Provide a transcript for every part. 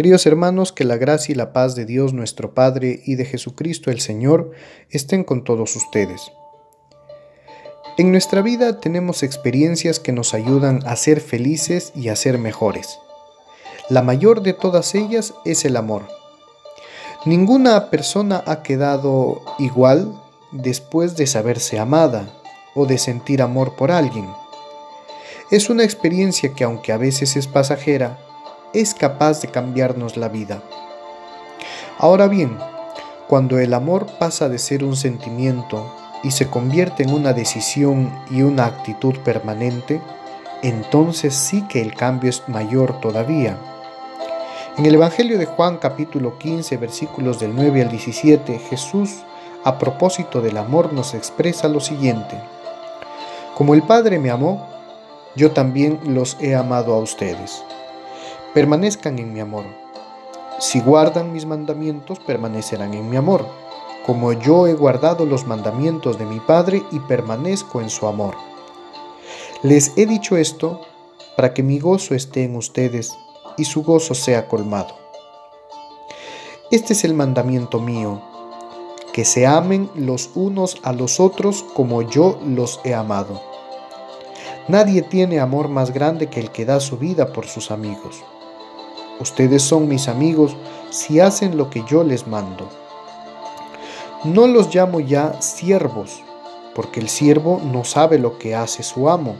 Queridos hermanos, que la gracia y la paz de Dios nuestro Padre y de Jesucristo el Señor estén con todos ustedes. En nuestra vida tenemos experiencias que nos ayudan a ser felices y a ser mejores. La mayor de todas ellas es el amor. Ninguna persona ha quedado igual después de saberse amada o de sentir amor por alguien. Es una experiencia que aunque a veces es pasajera, es capaz de cambiarnos la vida. Ahora bien, cuando el amor pasa de ser un sentimiento y se convierte en una decisión y una actitud permanente, entonces sí que el cambio es mayor todavía. En el Evangelio de Juan capítulo 15 versículos del 9 al 17, Jesús a propósito del amor nos expresa lo siguiente. Como el Padre me amó, yo también los he amado a ustedes. Permanezcan en mi amor. Si guardan mis mandamientos, permanecerán en mi amor, como yo he guardado los mandamientos de mi Padre y permanezco en su amor. Les he dicho esto para que mi gozo esté en ustedes y su gozo sea colmado. Este es el mandamiento mío, que se amen los unos a los otros como yo los he amado. Nadie tiene amor más grande que el que da su vida por sus amigos. Ustedes son mis amigos si hacen lo que yo les mando. No los llamo ya siervos, porque el siervo no sabe lo que hace su amo.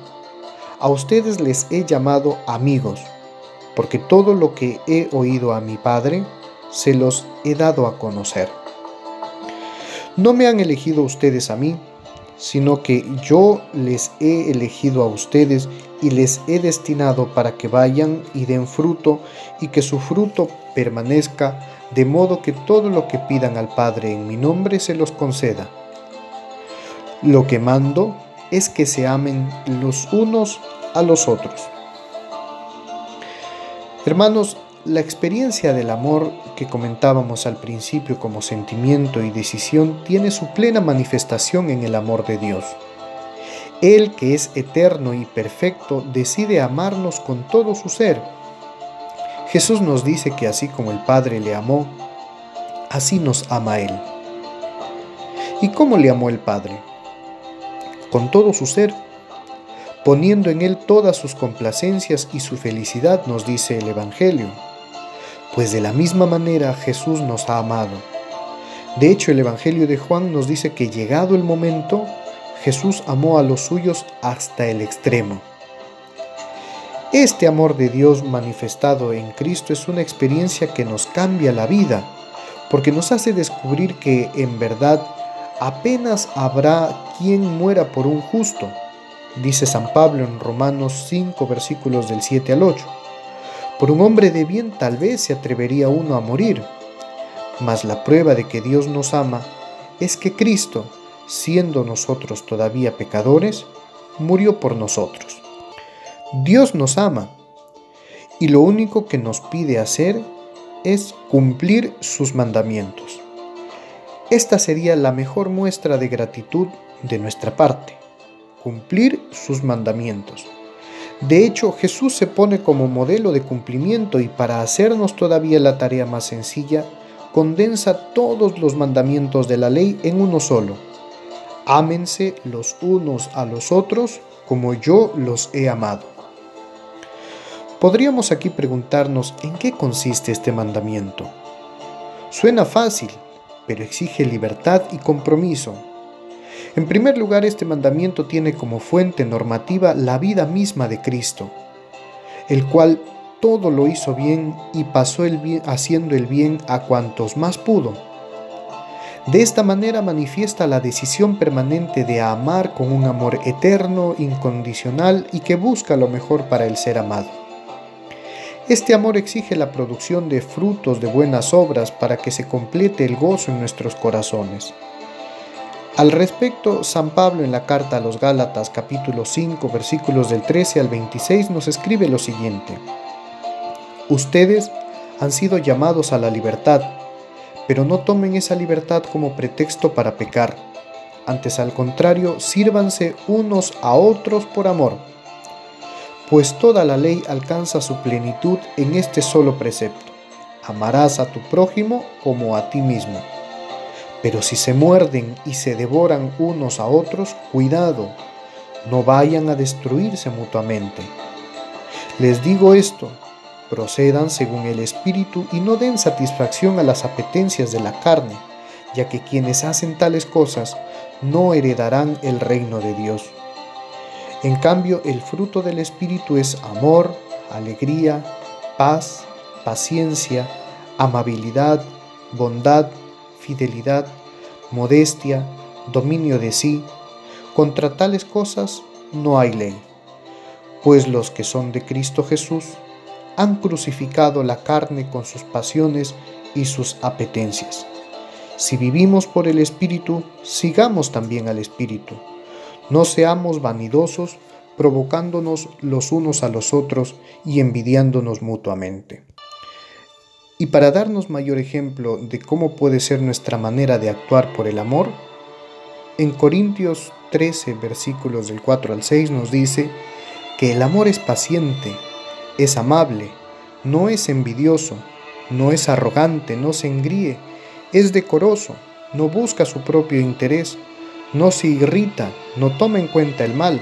A ustedes les he llamado amigos, porque todo lo que he oído a mi Padre se los he dado a conocer. No me han elegido ustedes a mí, sino que yo les he elegido a ustedes y les he destinado para que vayan y den fruto y que su fruto permanezca, de modo que todo lo que pidan al Padre en mi nombre se los conceda. Lo que mando es que se amen los unos a los otros. Hermanos, la experiencia del amor que comentábamos al principio como sentimiento y decisión tiene su plena manifestación en el amor de Dios. Él que es eterno y perfecto decide amarnos con todo su ser. Jesús nos dice que así como el Padre le amó, así nos ama Él. ¿Y cómo le amó el Padre? Con todo su ser poniendo en Él todas sus complacencias y su felicidad, nos dice el Evangelio pues de la misma manera Jesús nos ha amado. De hecho, el Evangelio de Juan nos dice que llegado el momento, Jesús amó a los suyos hasta el extremo. Este amor de Dios manifestado en Cristo es una experiencia que nos cambia la vida, porque nos hace descubrir que en verdad apenas habrá quien muera por un justo, dice San Pablo en Romanos 5 versículos del 7 al 8. Por un hombre de bien tal vez se atrevería uno a morir, mas la prueba de que Dios nos ama es que Cristo, siendo nosotros todavía pecadores, murió por nosotros. Dios nos ama y lo único que nos pide hacer es cumplir sus mandamientos. Esta sería la mejor muestra de gratitud de nuestra parte, cumplir sus mandamientos. De hecho, Jesús se pone como modelo de cumplimiento y para hacernos todavía la tarea más sencilla, condensa todos los mandamientos de la ley en uno solo. Ámense los unos a los otros como yo los he amado. Podríamos aquí preguntarnos en qué consiste este mandamiento. Suena fácil, pero exige libertad y compromiso en primer lugar, este mandamiento tiene como fuente normativa la vida misma de Cristo, el cual todo lo hizo bien y pasó el bien, haciendo el bien a cuantos más pudo. De esta manera manifiesta la decisión permanente de amar con un amor eterno, incondicional y que busca lo mejor para el ser amado. Este amor exige la producción de frutos de buenas obras para que se complete el gozo en nuestros corazones. Al respecto, San Pablo en la carta a los Gálatas capítulo 5 versículos del 13 al 26 nos escribe lo siguiente. Ustedes han sido llamados a la libertad, pero no tomen esa libertad como pretexto para pecar. Antes al contrario, sírvanse unos a otros por amor, pues toda la ley alcanza su plenitud en este solo precepto. amarás a tu prójimo como a ti mismo. Pero si se muerden y se devoran unos a otros, cuidado, no vayan a destruirse mutuamente. Les digo esto, procedan según el Espíritu y no den satisfacción a las apetencias de la carne, ya que quienes hacen tales cosas no heredarán el reino de Dios. En cambio, el fruto del Espíritu es amor, alegría, paz, paciencia, amabilidad, bondad, fidelidad, modestia, dominio de sí. Contra tales cosas no hay ley, pues los que son de Cristo Jesús han crucificado la carne con sus pasiones y sus apetencias. Si vivimos por el Espíritu, sigamos también al Espíritu. No seamos vanidosos, provocándonos los unos a los otros y envidiándonos mutuamente. Y para darnos mayor ejemplo de cómo puede ser nuestra manera de actuar por el amor, en Corintios 13, versículos del 4 al 6 nos dice que el amor es paciente, es amable, no es envidioso, no es arrogante, no se engríe, es decoroso, no busca su propio interés, no se irrita, no toma en cuenta el mal,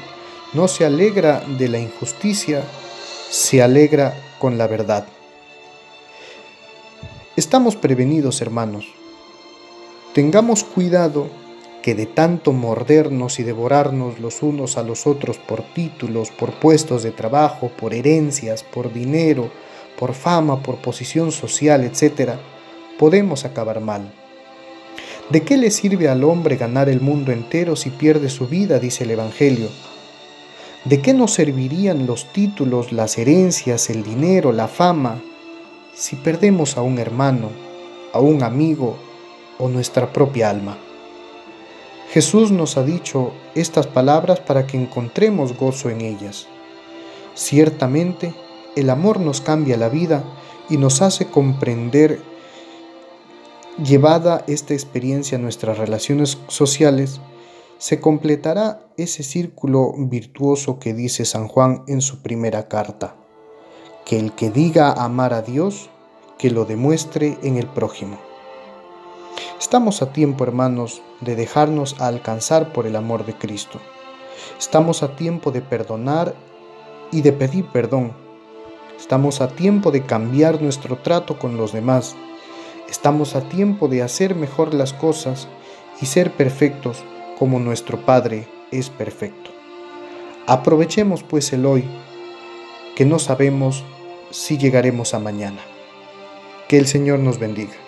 no se alegra de la injusticia, se alegra con la verdad. Estamos prevenidos, hermanos. Tengamos cuidado que de tanto mordernos y devorarnos los unos a los otros por títulos, por puestos de trabajo, por herencias, por dinero, por fama, por posición social, etc., podemos acabar mal. ¿De qué le sirve al hombre ganar el mundo entero si pierde su vida? dice el Evangelio. ¿De qué nos servirían los títulos, las herencias, el dinero, la fama, si perdemos a un hermano, a un amigo o nuestra propia alma. Jesús nos ha dicho estas palabras para que encontremos gozo en ellas. Ciertamente, el amor nos cambia la vida y nos hace comprender, llevada esta experiencia a nuestras relaciones sociales, se completará ese círculo virtuoso que dice San Juan en su primera carta que el que diga amar a Dios, que lo demuestre en el prójimo. Estamos a tiempo, hermanos, de dejarnos alcanzar por el amor de Cristo. Estamos a tiempo de perdonar y de pedir perdón. Estamos a tiempo de cambiar nuestro trato con los demás. Estamos a tiempo de hacer mejor las cosas y ser perfectos como nuestro Padre es perfecto. Aprovechemos pues el hoy, que no sabemos si llegaremos a mañana. Que el Señor nos bendiga.